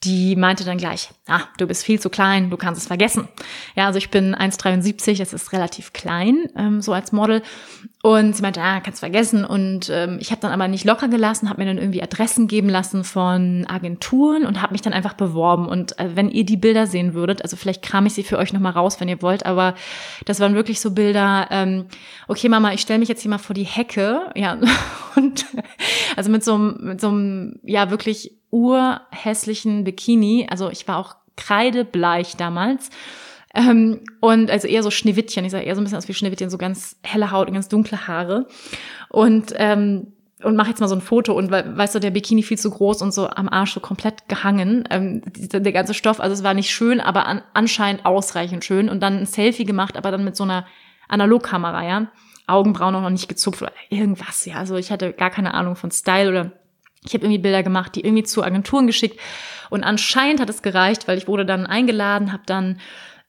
die meinte dann gleich, ah, du bist viel zu klein, du kannst es vergessen. Ja, also ich bin 1,73, das ist relativ klein, ähm, so als Model. Und sie meinte, ah, kannst vergessen. Und ähm, ich habe dann aber nicht locker gelassen, habe mir dann irgendwie Adressen geben lassen von Agenturen und habe mich dann einfach beworben. Und äh, wenn ihr die Bilder sehen würdet, also vielleicht kram ich sie für euch nochmal raus, wenn ihr wollt, aber das waren wirklich so Bilder, ähm, okay Mama, ich stelle mich jetzt hier mal vor die Hecke, ja, (laughs) und also mit so, mit so einem, ja, wirklich urhässlichen Bikini. Also ich war auch kreidebleich damals. Ähm, und also eher so Schneewittchen. Ich sah eher so ein bisschen aus wie Schneewittchen, so ganz helle Haut und ganz dunkle Haare. Und ähm, und mach jetzt mal so ein Foto und weißt du, der Bikini viel zu groß und so am Arsch so komplett gehangen, ähm, der ganze Stoff, also es war nicht schön, aber an, anscheinend ausreichend schön und dann ein Selfie gemacht, aber dann mit so einer Analogkamera, ja, Augenbrauen noch nicht gezupft oder irgendwas, ja, also ich hatte gar keine Ahnung von Style oder ich habe irgendwie Bilder gemacht, die irgendwie zu Agenturen geschickt und anscheinend hat es gereicht, weil ich wurde dann eingeladen, habe dann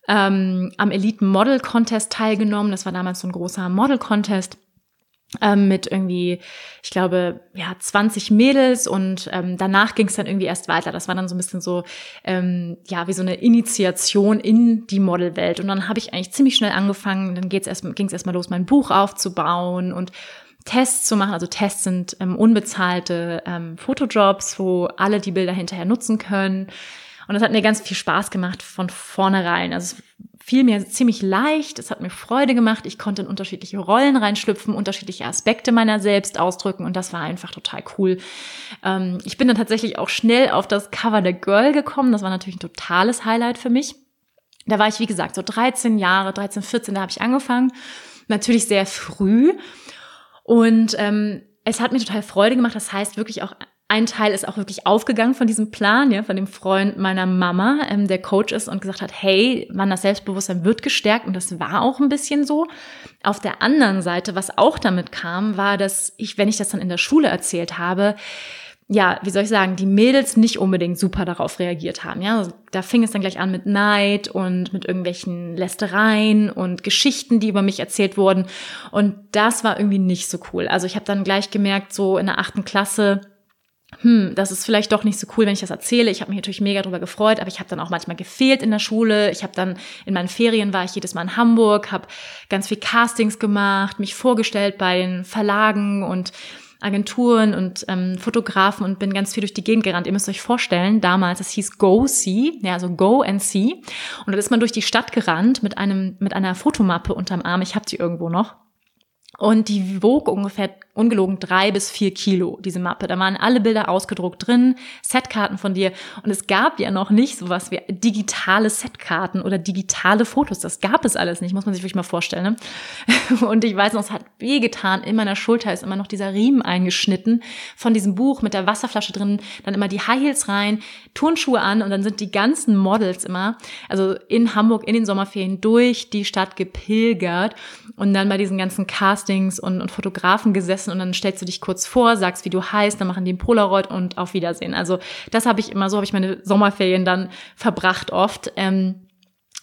ähm, am Elite Model Contest teilgenommen. Das war damals so ein großer Model Contest ähm, mit irgendwie, ich glaube, ja, 20 Mädels und ähm, danach ging es dann irgendwie erst weiter. Das war dann so ein bisschen so, ähm, ja, wie so eine Initiation in die Modelwelt. Und dann habe ich eigentlich ziemlich schnell angefangen, dann ging es erst, ging's erst mal los, mein Buch aufzubauen und Tests zu machen. Also Tests sind ähm, unbezahlte ähm, Fotojobs, wo alle die Bilder hinterher nutzen können. Und das hat mir ganz viel Spaß gemacht von vornherein. Also es fiel mir ziemlich leicht, es hat mir Freude gemacht, ich konnte in unterschiedliche Rollen reinschlüpfen, unterschiedliche Aspekte meiner selbst ausdrücken und das war einfach total cool. Ähm, ich bin dann tatsächlich auch schnell auf das Cover der Girl gekommen, das war natürlich ein totales Highlight für mich. Da war ich, wie gesagt, so 13 Jahre, 13, 14, da habe ich angefangen. Natürlich sehr früh. Und ähm, es hat mir total Freude gemacht. Das heißt wirklich auch, ein Teil ist auch wirklich aufgegangen von diesem Plan, ja, von dem Freund meiner Mama, ähm, der Coach ist und gesagt hat, hey, man, das Selbstbewusstsein wird gestärkt und das war auch ein bisschen so. Auf der anderen Seite, was auch damit kam, war, dass ich, wenn ich das dann in der Schule erzählt habe, ja, wie soll ich sagen, die Mädels nicht unbedingt super darauf reagiert haben. Ja, also da fing es dann gleich an mit Neid und mit irgendwelchen Lästereien und Geschichten, die über mich erzählt wurden. Und das war irgendwie nicht so cool. Also ich habe dann gleich gemerkt, so in der achten Klasse, hm, das ist vielleicht doch nicht so cool, wenn ich das erzähle. Ich habe mich natürlich mega darüber gefreut, aber ich habe dann auch manchmal gefehlt in der Schule. Ich habe dann in meinen Ferien war ich jedes Mal in Hamburg, habe ganz viel Castings gemacht, mich vorgestellt bei den Verlagen und Agenturen und ähm, Fotografen und bin ganz viel durch die Gegend gerannt. Ihr müsst euch vorstellen, damals, es hieß Go See, ja, also Go and See. Und da ist man durch die Stadt gerannt mit einem, mit einer Fotomappe unterm Arm. Ich habe die irgendwo noch. Und die wog ungefähr ungelogen drei bis vier Kilo, diese Mappe. Da waren alle Bilder ausgedruckt drin, Setkarten von dir. Und es gab ja noch nicht sowas wie digitale Setkarten oder digitale Fotos. Das gab es alles nicht, muss man sich wirklich mal vorstellen. Ne? (laughs) Und ich weiß noch, es hat wehgetan. In meiner Schulter ist immer noch dieser Riemen eingeschnitten von diesem Buch mit der Wasserflasche drin. Dann immer die High Heels rein, Turnschuhe an und dann sind die ganzen Models immer, also in Hamburg in den Sommerferien durch die Stadt gepilgert und dann bei diesen ganzen Castings und, und Fotografen gesessen und dann stellst du dich kurz vor, sagst, wie du heißt, dann machen die ein Polaroid und auf Wiedersehen. Also das habe ich immer, so habe ich meine Sommerferien dann verbracht oft. Ähm,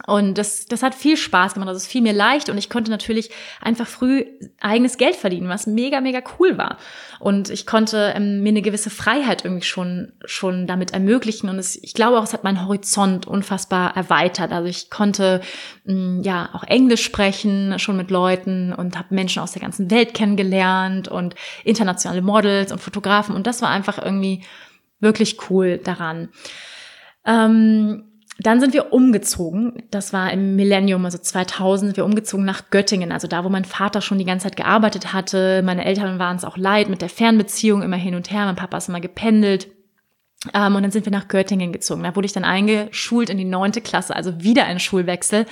und das, das hat viel Spaß gemacht. Also es fiel mir leicht und ich konnte natürlich einfach früh eigenes Geld verdienen, was mega, mega cool war. Und ich konnte ähm, mir eine gewisse Freiheit irgendwie schon, schon damit ermöglichen. Und es, ich glaube auch, es hat meinen Horizont unfassbar erweitert. Also ich konnte mh, mm, ja auch Englisch sprechen, schon mit Leuten und habe Menschen aus der ganzen Welt kennengelernt und internationale Models und Fotografen. Und das war einfach irgendwie wirklich cool daran. Ähm, dann sind wir umgezogen. Das war im Millennium, also 2000, wir umgezogen nach Göttingen, also da, wo mein Vater schon die ganze Zeit gearbeitet hatte. Meine Eltern waren es auch leid mit der Fernbeziehung, immer hin und her. Mein Papa ist immer gependelt. Ähm, und dann sind wir nach Göttingen gezogen. Da wurde ich dann eingeschult in die neunte Klasse, also wieder ein Schulwechsel.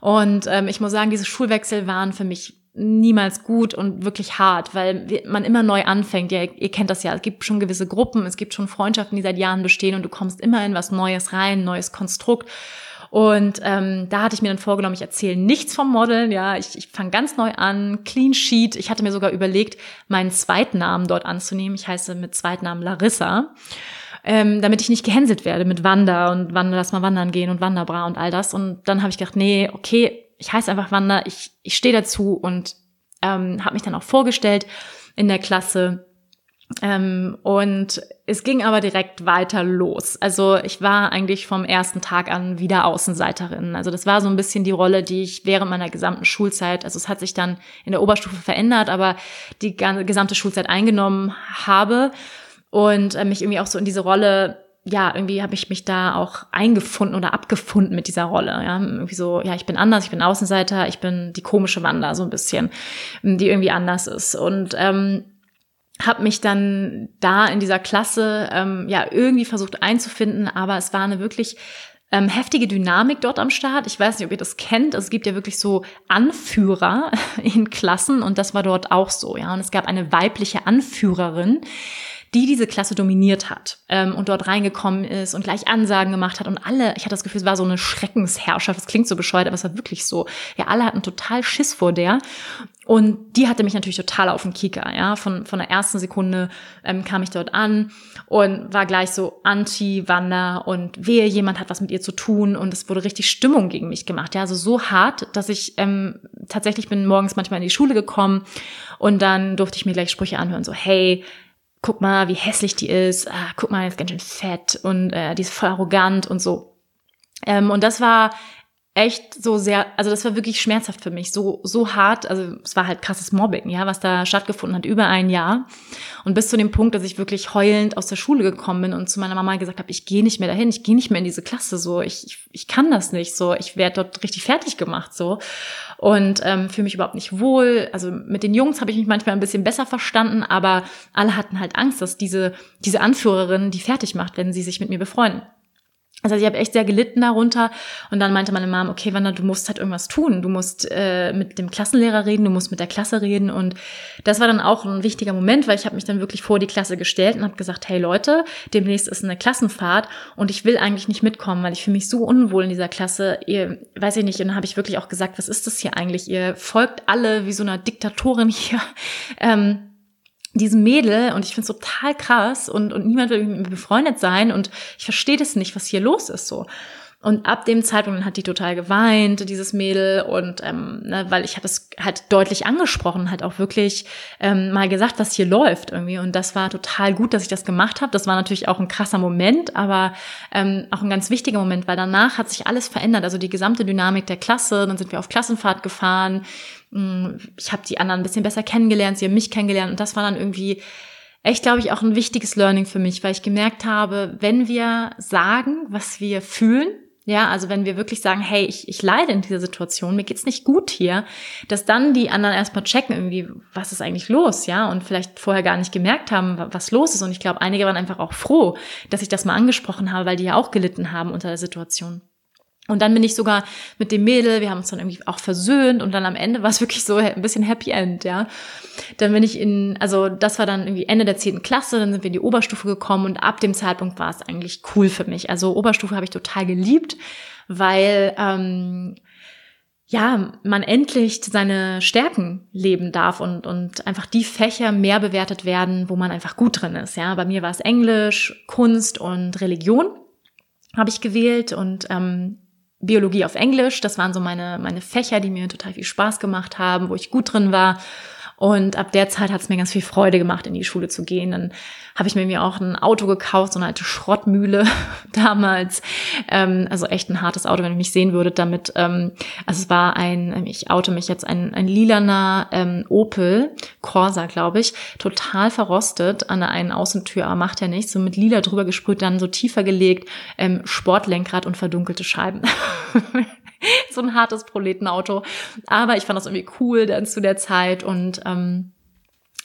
Und ähm, ich muss sagen, diese Schulwechsel waren für mich niemals gut und wirklich hart, weil man immer neu anfängt. Ja, ihr kennt das ja. Es gibt schon gewisse Gruppen, es gibt schon Freundschaften, die seit Jahren bestehen und du kommst immer in was Neues rein, neues Konstrukt. Und ähm, da hatte ich mir dann vorgenommen, ich erzähle nichts vom Modeln, ja, ich, ich fange ganz neu an, Clean Sheet. Ich hatte mir sogar überlegt, meinen Zweitnamen dort anzunehmen. Ich heiße mit Zweitnamen Larissa. Ähm, damit ich nicht gehänselt werde mit Wander und Wander, lass mal wandern gehen und Wanderbra und all das. Und dann habe ich gedacht, nee, okay, ich heiße einfach Wanda, ich, ich stehe dazu und ähm, habe mich dann auch vorgestellt in der Klasse Ähm, und es ging aber direkt weiter los. Also ich war eigentlich vom ersten Tag an wieder Außenseiterin. Also das war so ein bisschen die Rolle, die ich während meiner gesamten Schulzeit, also es hat sich dann in der Oberstufe verändert, aber die gesamte Schulzeit eingenommen habe und äh, mich irgendwie auch so in diese Rolle ja, irgendwie habe ich mich da auch eingefunden oder abgefunden mit dieser Rolle. Ja, irgendwie so, ja, ich bin anders, ich bin Außenseiter, ich bin die komische Wanda so ein bisschen, die irgendwie anders ist. Und ähm, habe mich dann da in dieser Klasse ähm, ja irgendwie versucht einzufinden, aber es war eine wirklich ähm, heftige Dynamik dort am Start. Ich weiß nicht, ob ihr das kennt. Es gibt ja wirklich so Anführer (laughs) in Klassen und das war dort auch so, ja. Und es gab eine weibliche Anführerin, die diese Klasse dominiert hat ähm, und dort reingekommen ist und gleich Ansagen gemacht hat und alle, ich hatte das Gefühl, es war so eine Schreckensherrschaft. Das klingt so bescheuert, aber es war wirklich so. Ja, alle hatten total Schiss vor der und die hatte mich natürlich total auf den Kieker, ja. Von, von der ersten Sekunde ähm, kam ich dort an und war gleich so anti-Wander und wehe, jemand hat was mit ihr zu tun und es wurde richtig Stimmung gegen mich gemacht, ja. Also so hart, dass ich ähm, tatsächlich bin morgens manchmal in die Schule gekommen und dann durfte ich mir gleich Sprüche anhören, so, hey, guck mal, wie hässlich die ist, ah, guck mal, die ist ganz schön fett und äh, die ist voll arrogant und so. Ähm, und das war echt so sehr, also das war wirklich schmerzhaft für mich, so so hart, also es war halt krasses Mobbing, ja, was da stattgefunden hat über ein Jahr und bis zu dem Punkt, dass ich wirklich heulend aus der Schule gekommen bin und zu meiner Mama gesagt habe, ich gehe nicht mehr dahin, ich gehe nicht mehr in diese Klasse, so ich ich, ich kann das nicht, so ich werde dort richtig fertig gemacht, so und ähm, fühle mich überhaupt nicht wohl. Also mit den Jungs habe ich mich manchmal ein bisschen besser verstanden, aber alle hatten halt Angst, dass diese diese Anführerin die fertig macht, wenn sie sich mit mir befreunden. Also ich habe echt sehr gelitten darunter. Und dann meinte meine Mom, okay, Wanda, du musst halt irgendwas tun. Du musst äh, mit dem Klassenlehrer reden, du musst mit der Klasse reden. Und das war dann auch ein wichtiger Moment, weil ich habe mich dann wirklich vor die Klasse gestellt und habe gesagt, hey Leute, demnächst ist eine Klassenfahrt und ich will eigentlich nicht mitkommen, weil ich fühle mich so unwohl in dieser Klasse. Ihr, weiß ich nicht, und dann habe ich wirklich auch gesagt, was ist das hier eigentlich? Ihr folgt alle wie so einer Diktatorin hier. (laughs) Ähm, diesem Mädel und ich finde es total krass und, und niemand will mit mir befreundet sein und ich verstehe das nicht, was hier los ist so. Und ab dem Zeitpunkt hat die total geweint, dieses Mädel, und ähm, ne, weil ich habe es halt deutlich angesprochen, halt auch wirklich ähm, mal gesagt, was hier läuft irgendwie. Und das war total gut, dass ich das gemacht habe. Das war natürlich auch ein krasser Moment, aber ähm, auch ein ganz wichtiger Moment, weil danach hat sich alles verändert. Also die gesamte Dynamik der Klasse, dann sind wir auf Klassenfahrt gefahren. Hm, ich habe die anderen ein bisschen besser kennengelernt, sie haben mich kennengelernt und das war dann irgendwie echt, glaube ich, auch ein wichtiges Learning für mich, weil ich gemerkt habe, wenn wir sagen, was wir fühlen, ja, also wenn wir wirklich sagen, hey, ich, ich leide in dieser Situation, mir geht's nicht gut hier, dass dann die anderen erstmal checken, irgendwie, was ist eigentlich los, ja, und vielleicht vorher gar nicht gemerkt haben, was los ist. Und ich glaube, einige waren einfach auch froh, dass ich das mal angesprochen habe, weil die ja auch gelitten haben unter der Situation. Und dann bin ich sogar mit dem Mädel, wir haben uns dann irgendwie auch versöhnt und dann am Ende war es (laughs) wirklich so ein bisschen Happy End, ja. Dann bin ich in, also das war dann irgendwie Ende der zehnten Klasse, dann sind wir in die Oberstufe gekommen und ab dem Zeitpunkt war es eigentlich cool für mich. Also Oberstufe habe ich total geliebt, weil ähm, ja, man endlich seine Stärken leben darf und, und einfach die Fächer mehr bewertet werden, wo man einfach gut drin ist. Ja, bei mir war es Englisch, Kunst und Religion habe ich gewählt und ähm, Biologie auf Englisch. Das waren so meine, meine Fächer, die mir total viel Spaß gemacht haben, wo ich gut drin war. Und ab der Zeit hat es mir ganz viel Freude gemacht, in die Schule zu gehen. Dann habe ich mir auch ein Auto gekauft, so eine alte Schrottmühle (laughs) damals. Ähm, also echt ein hartes Auto, wenn ihr mich sehen würdet damit. Ähm, also es war ein, ich auto mich jetzt, ein, ein lilaner ähm, Opel Corsa, glaube ich, total verrostet an der einen Außentür, aber macht ja nichts. So mit lila drüber gesprüht, dann so tiefer gelegt, ähm, Sportlenkrad und verdunkelte Scheiben. (laughs) (laughs) so ein hartes Proletenauto. Aber ich fand das irgendwie cool dann zu der Zeit und ähm,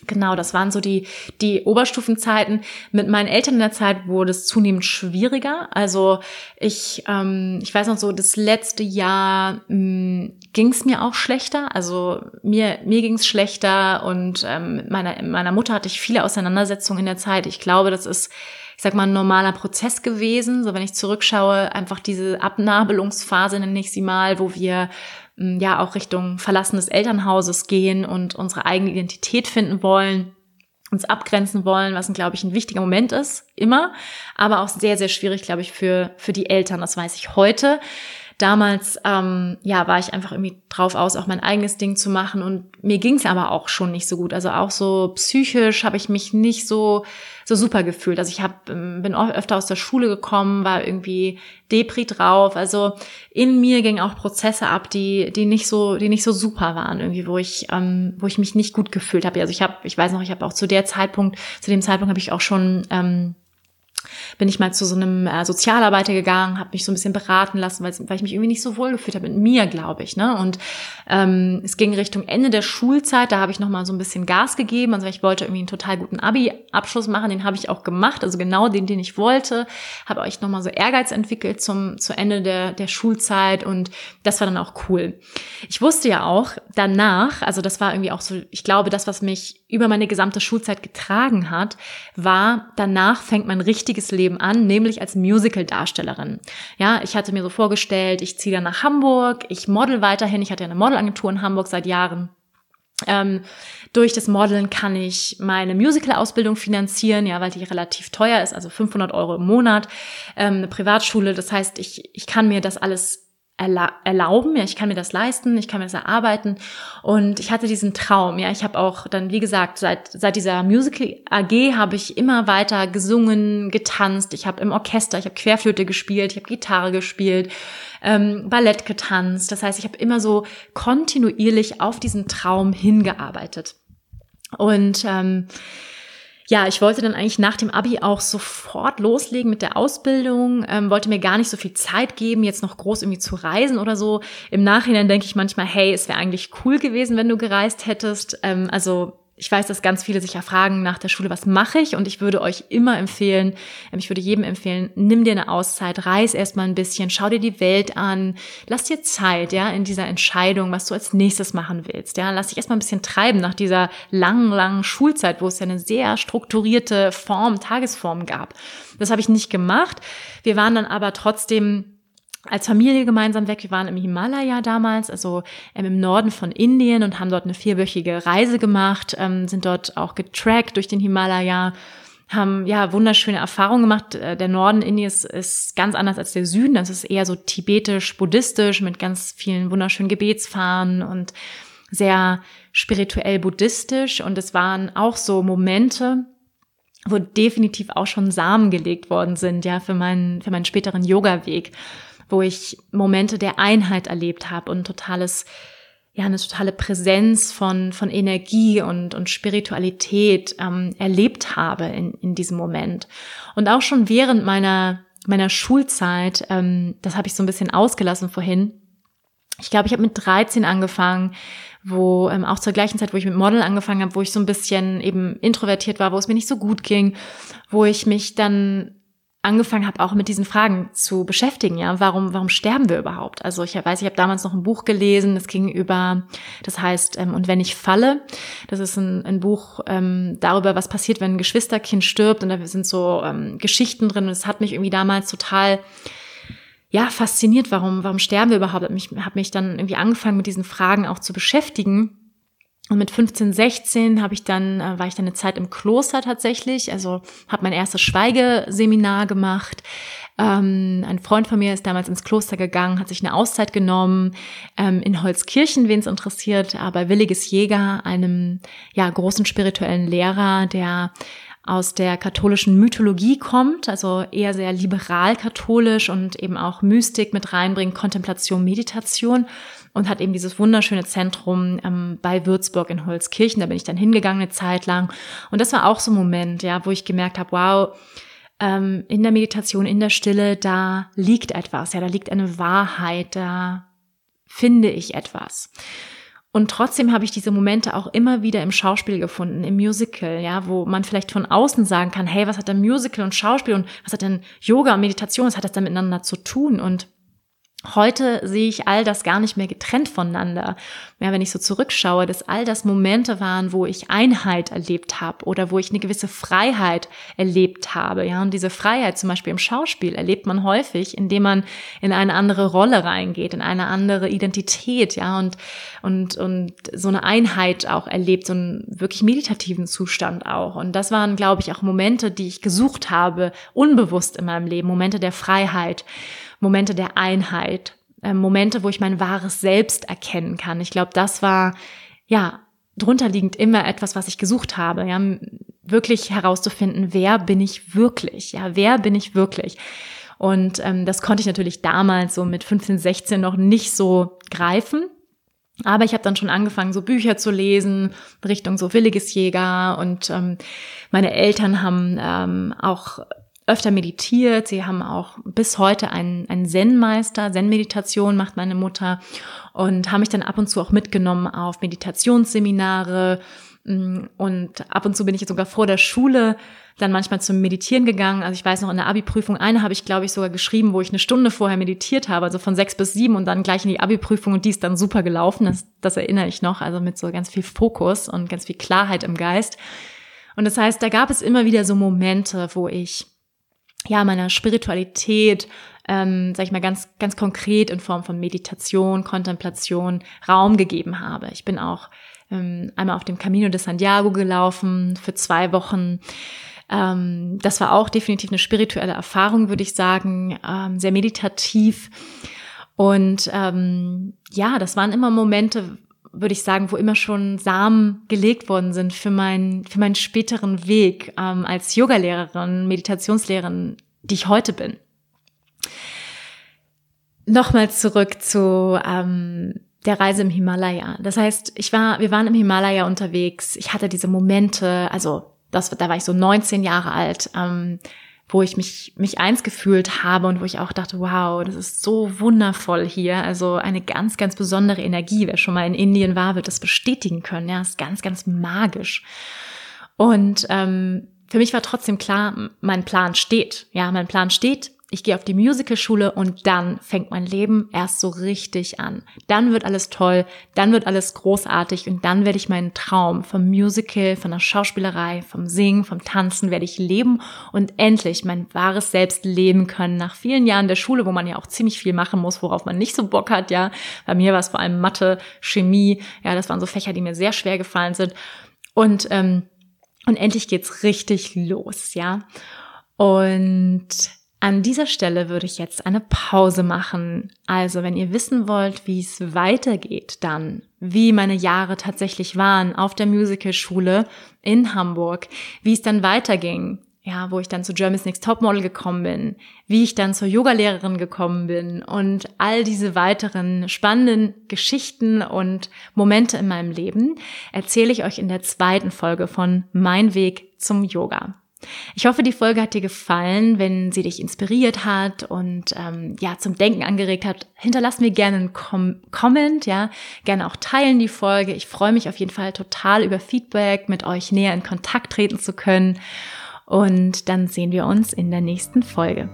Genau, das waren so die, die Oberstufenzeiten. Mit meinen Eltern in der Zeit wurde es zunehmend schwieriger. Also ich, ähm, ich weiß noch so, das letzte Jahr ging es mir auch schlechter. Also mir, mir ging es schlechter und ähm, mit meiner, meiner Mutter hatte ich viele Auseinandersetzungen in der Zeit. Ich glaube, das ist sag mal, ein normaler Prozess gewesen. So, wenn ich zurückschaue, einfach diese Abnabelungsphase, nenne ich sie mal, wo wir mm, ja auch Richtung Verlassen des Elternhauses gehen und unsere eigene Identität finden wollen uns abgrenzen wollen, was, glaube ich, ein wichtiger Moment ist, immer, aber auch sehr, sehr schwierig, glaube ich, für, für die Eltern, das weiß ich heute. Damals ähm, ja war ich einfach irgendwie drauf aus, auch mein eigenes Ding zu machen und mir ging es aber auch schon nicht so gut. Also auch so psychisch habe ich mich nicht so so super gefühlt. Also ich hab, ähm, bin öfter aus der Schule gekommen, war irgendwie Depri drauf. Also in mir gingen auch Prozesse ab, die die nicht so die nicht so super waren irgendwie, wo ich ähm, wo ich mich nicht gut gefühlt habe. Also ich habe ich weiß noch, ich habe auch zu der Zeitpunkt zu dem Zeitpunkt habe ich auch schon ähm, bin ich mal zu so einem äh, Sozialarbeiter gegangen, habe mich so ein bisschen beraten lassen, weil, weil ich mich irgendwie nicht so wohl gefühlt habe mit mir, glaube ich. Ne? Und ähm, es ging Richtung Ende der Schulzeit, da habe ich noch mal so ein bisschen Gas gegeben. Also ich wollte irgendwie einen total guten Abi-Abschluss machen, den habe ich auch gemacht, also genau den, den ich wollte. Habe euch noch mal so Ehrgeiz entwickelt zum zu Ende der der Schulzeit und das war dann auch cool. Ich wusste ja auch danach, also das war irgendwie auch so, ich glaube, das, was mich über meine gesamte Schulzeit getragen hat, war danach fängt mein richtiges Leben an, nämlich als Musical-Darstellerin. Ja, ich hatte mir so vorgestellt, ich ziehe dann nach Hamburg, ich model weiterhin, ich hatte eine Modelagentur in Hamburg seit Jahren. Ähm, durch das Modeln kann ich meine Musical-Ausbildung finanzieren, ja, weil die relativ teuer ist, also 500 Euro im Monat, ähm, eine Privatschule. Das heißt, ich, ich kann mir das alles erlauben, ja, ich kann mir das leisten, ich kann mir das erarbeiten. Und ich hatte diesen Traum, ja, ich habe auch dann, wie gesagt, seit, seit dieser Musical AG habe ich immer weiter gesungen, getanzt, ich habe im Orchester, ich habe Querflöte gespielt, ich habe Gitarre gespielt, ähm, Ballett getanzt, das heißt, ich habe immer so kontinuierlich auf diesen Traum hingearbeitet. Und ähm, ja, ich wollte dann eigentlich nach dem Abi auch sofort loslegen mit der Ausbildung, ähm, wollte mir gar nicht so viel Zeit geben, jetzt noch groß irgendwie zu reisen oder so. Im Nachhinein denke ich manchmal, hey, es wäre eigentlich cool gewesen, wenn du gereist hättest. Ähm, also ich weiß, dass ganz viele sich ja fragen nach der Schule, was mache ich? Und ich würde euch immer empfehlen, ähm, ich würde jedem empfehlen, nimm dir eine Auszeit, reis erstmal ein bisschen, schau dir die Welt an, lass dir Zeit, ja, in dieser Entscheidung, was du als nächstes machen willst, ja, lass dich erstmal ein bisschen treiben nach dieser langen, langen Schulzeit, wo es ja eine sehr strukturierte Form, Tagesform gab. Das habe ich nicht gemacht. Wir waren dann aber trotzdem als Familie gemeinsam weg. Wir waren im Himalaya damals, also ähm, im Norden von Indien und haben dort eine vierwöchige Reise gemacht, ähm, sind dort auch getrackt durch den Himalaya, haben ja wunderschöne Erfahrungen gemacht. Äh, der Norden Indiens ist ganz anders als der Süden. Das ist eher so tibetisch-buddhistisch mit ganz vielen wunderschönen Gebetsfahren und sehr spirituell buddhistisch. Und es waren auch so Momente, wo definitiv auch schon Samen gelegt worden sind, ja, für meinen, für meinen späteren Yoga-Weg wo ich Momente der Einheit erlebt habe und totales, ja, eine totale Präsenz von, von Energie und, und Spiritualität ähm, erlebt habe in, in diesem Moment. Und auch schon während meiner, meiner Schulzeit, ähm, das habe ich so ein bisschen ausgelassen vorhin, ich glaube, ich habe mit 13 angefangen, wo ähm, auch zur gleichen Zeit, wo ich mit Model angefangen habe, wo ich so ein bisschen eben introvertiert war, wo es mir nicht so gut ging, wo ich mich dann angefangen habe, auch mit diesen Fragen zu beschäftigen. Ja, warum, warum sterben wir überhaupt? Also ich weiß, ich habe damals noch ein Buch gelesen, das ging über, das heißt, ähm, und wenn ich falle, das ist ein, ein Buch ähm, darüber, was passiert, wenn ein Geschwisterkind stirbt. Und da sind so ähm, Geschichten drin. Und es hat mich irgendwie damals total ja, fasziniert, warum, warum sterben wir überhaupt? Ich habe mich dann irgendwie angefangen, mit diesen Fragen auch zu beschäftigen. Und mit 15, 16 habe ich dann, äh, war ich dann eine Zeit im Kloster tatsächlich, also habe mein erstes Schweigeseminar gemacht. Ähm, ein Freund von mir ist damals ins Kloster gegangen, hat sich eine Auszeit genommen ähm, in Holzkirchen, wen es interessiert, aber Williges Jäger, einem ja großen spirituellen Lehrer, der aus der katholischen Mythologie kommt, also eher sehr liberal katholisch und eben auch Mystik mit reinbringt, Kontemplation, Meditation und hat eben dieses wunderschöne Zentrum ähm, bei Würzburg in Holzkirchen. Da bin ich dann hingegangen eine Zeit lang. Und das war auch so ein Moment, ja, wo ich gemerkt habe, wow, ähm, in der Meditation, in der Stille, da liegt etwas, ja, da liegt eine Wahrheit, da finde ich etwas. Und trotzdem habe ich diese Momente auch immer wieder im Schauspiel gefunden, im Musical, ja, wo man vielleicht von außen sagen kann, hey, was hat denn Musical und Schauspiel und was hat denn Yoga und Meditation, was hat das denn miteinander zu tun? Und Heute sehe ich all das gar nicht mehr getrennt voneinander. Ja, wenn ich so zurückschaue, dass all das Momente waren, wo ich Einheit erlebt habe oder wo ich eine gewisse Freiheit erlebt habe. Ja, und diese Freiheit zum Beispiel im Schauspiel erlebt man häufig, indem man in eine andere Rolle reingeht, in eine andere Identität, ja, und, und, und so eine Einheit auch erlebt, so einen wirklich meditativen Zustand auch. Und das waren, glaube ich, auch Momente, die ich gesucht habe, unbewusst in meinem Leben, Momente der Freiheit. Momente der Einheit. äh, Momente, wo ich mein wahres Selbst erkennen kann. Ich glaube, das war ja drunter liegend immer etwas, was ich gesucht habe, ja, wirklich herauszufinden, wer bin ich wirklich, ja, wer bin ich wirklich. Und ähm, das konnte ich natürlich damals so mit 15, 16 noch nicht so greifen. Aber ich habe dann schon angefangen, so Bücher zu lesen, Richtung so Williges Jäger. Und ähm, meine Eltern haben ähm, auch öfter meditiert. Sie haben auch bis heute einen, einen Zen-Meister. Zen-Meditation macht meine Mutter. Und haben mich dann ab und zu auch mitgenommen auf Meditationsseminare. Mm, und ab und zu bin ich jetzt sogar vor der Schule dann manchmal zum Meditieren gegangen. Also ich weiß noch, in der Abi-Prüfung, eine habe ich, glaube ich, sogar geschrieben, wo ich eine Stunde vorher meditiert habe, also von sechs bis sieben und dann gleich in die Abi-Prüfung und die ist dann super gelaufen. Das, das erinnere ich noch, also mit so ganz viel Fokus und ganz viel Klarheit im Geist. Und das heißt, da gab es immer wieder so Momente, wo ich ja meiner Spiritualität, ähm, sag ich mal ganz ganz konkret in Form von Meditation, Kontemplation Raum gegeben habe. Ich bin auch ähm, einmal auf dem Camino de Santiago gelaufen für zwei Wochen ähm, das war auch definitiv eine spirituelle Erfahrung, würde ich sagen, ähm, sehr meditativ. Und ähm, ja, das waren immer Momente, würde ich sagen, wo immer schon Samen gelegt worden sind für meinen für meinen späteren Weg ähm, als Yogalehrerin, Meditationslehrerin, die ich heute bin. Nochmal zurück zu ähm, der Reise im Himalaya. Das heißt, ich war, wir waren im Himalaya unterwegs. Ich hatte diese Momente, also das, da war ich so 19 Jahre alt, ähm, wo ich mich, mich eins gefühlt habe und wo ich auch dachte, wow, das ist so wundervoll hier. Also eine ganz, ganz besondere Energie. Wer schon mal in Indien war, wird das bestätigen können. Ja, ist ganz, ganz magisch. Und ähm, für mich war trotzdem klar, mein Plan steht. Ja, mein Plan steht ich gehe auf die Musicalschule und dann fängt mein Leben erst so richtig an. Dann wird alles toll, dann wird alles großartig und dann werde ich meinen Traum vom Musical, von der Schauspielerei, vom Singen, vom Tanzen werde ich leben und endlich mein wahres Selbst leben können. Nach vielen Jahren der Schule, wo man ja auch ziemlich viel machen muss, worauf man nicht so Bock hat, ja. Bei mir war es vor allem Mathe, Chemie, ja, das waren so Fächer, die mir sehr schwer gefallen sind. Und, ähm, und endlich geht's richtig los, ja. Und an dieser Stelle würde ich jetzt eine Pause machen. Also, wenn ihr wissen wollt, wie es weitergeht, dann, wie meine Jahre tatsächlich waren auf der Musicalschule in Hamburg, wie es dann weiterging, ja, wo ich dann zu Germany's Next Topmodel gekommen bin, wie ich dann zur Yogalehrerin gekommen bin und all diese weiteren spannenden Geschichten und Momente in meinem Leben erzähle ich euch in der zweiten Folge von Mein Weg zum Yoga. Ich hoffe, die Folge hat dir gefallen. Wenn sie dich inspiriert hat und ähm, ja zum Denken angeregt hat, hinterlass mir gerne einen Com Comment, ja, gerne auch teilen die Folge. Ich freue mich auf jeden Fall total über Feedback, mit euch näher in Kontakt treten zu können. Und dann sehen wir uns in der nächsten Folge.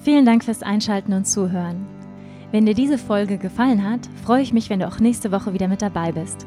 Vielen Dank fürs Einschalten und Zuhören. Wenn dir diese Folge gefallen hat, freue ich mich, wenn du auch nächste Woche wieder mit dabei bist.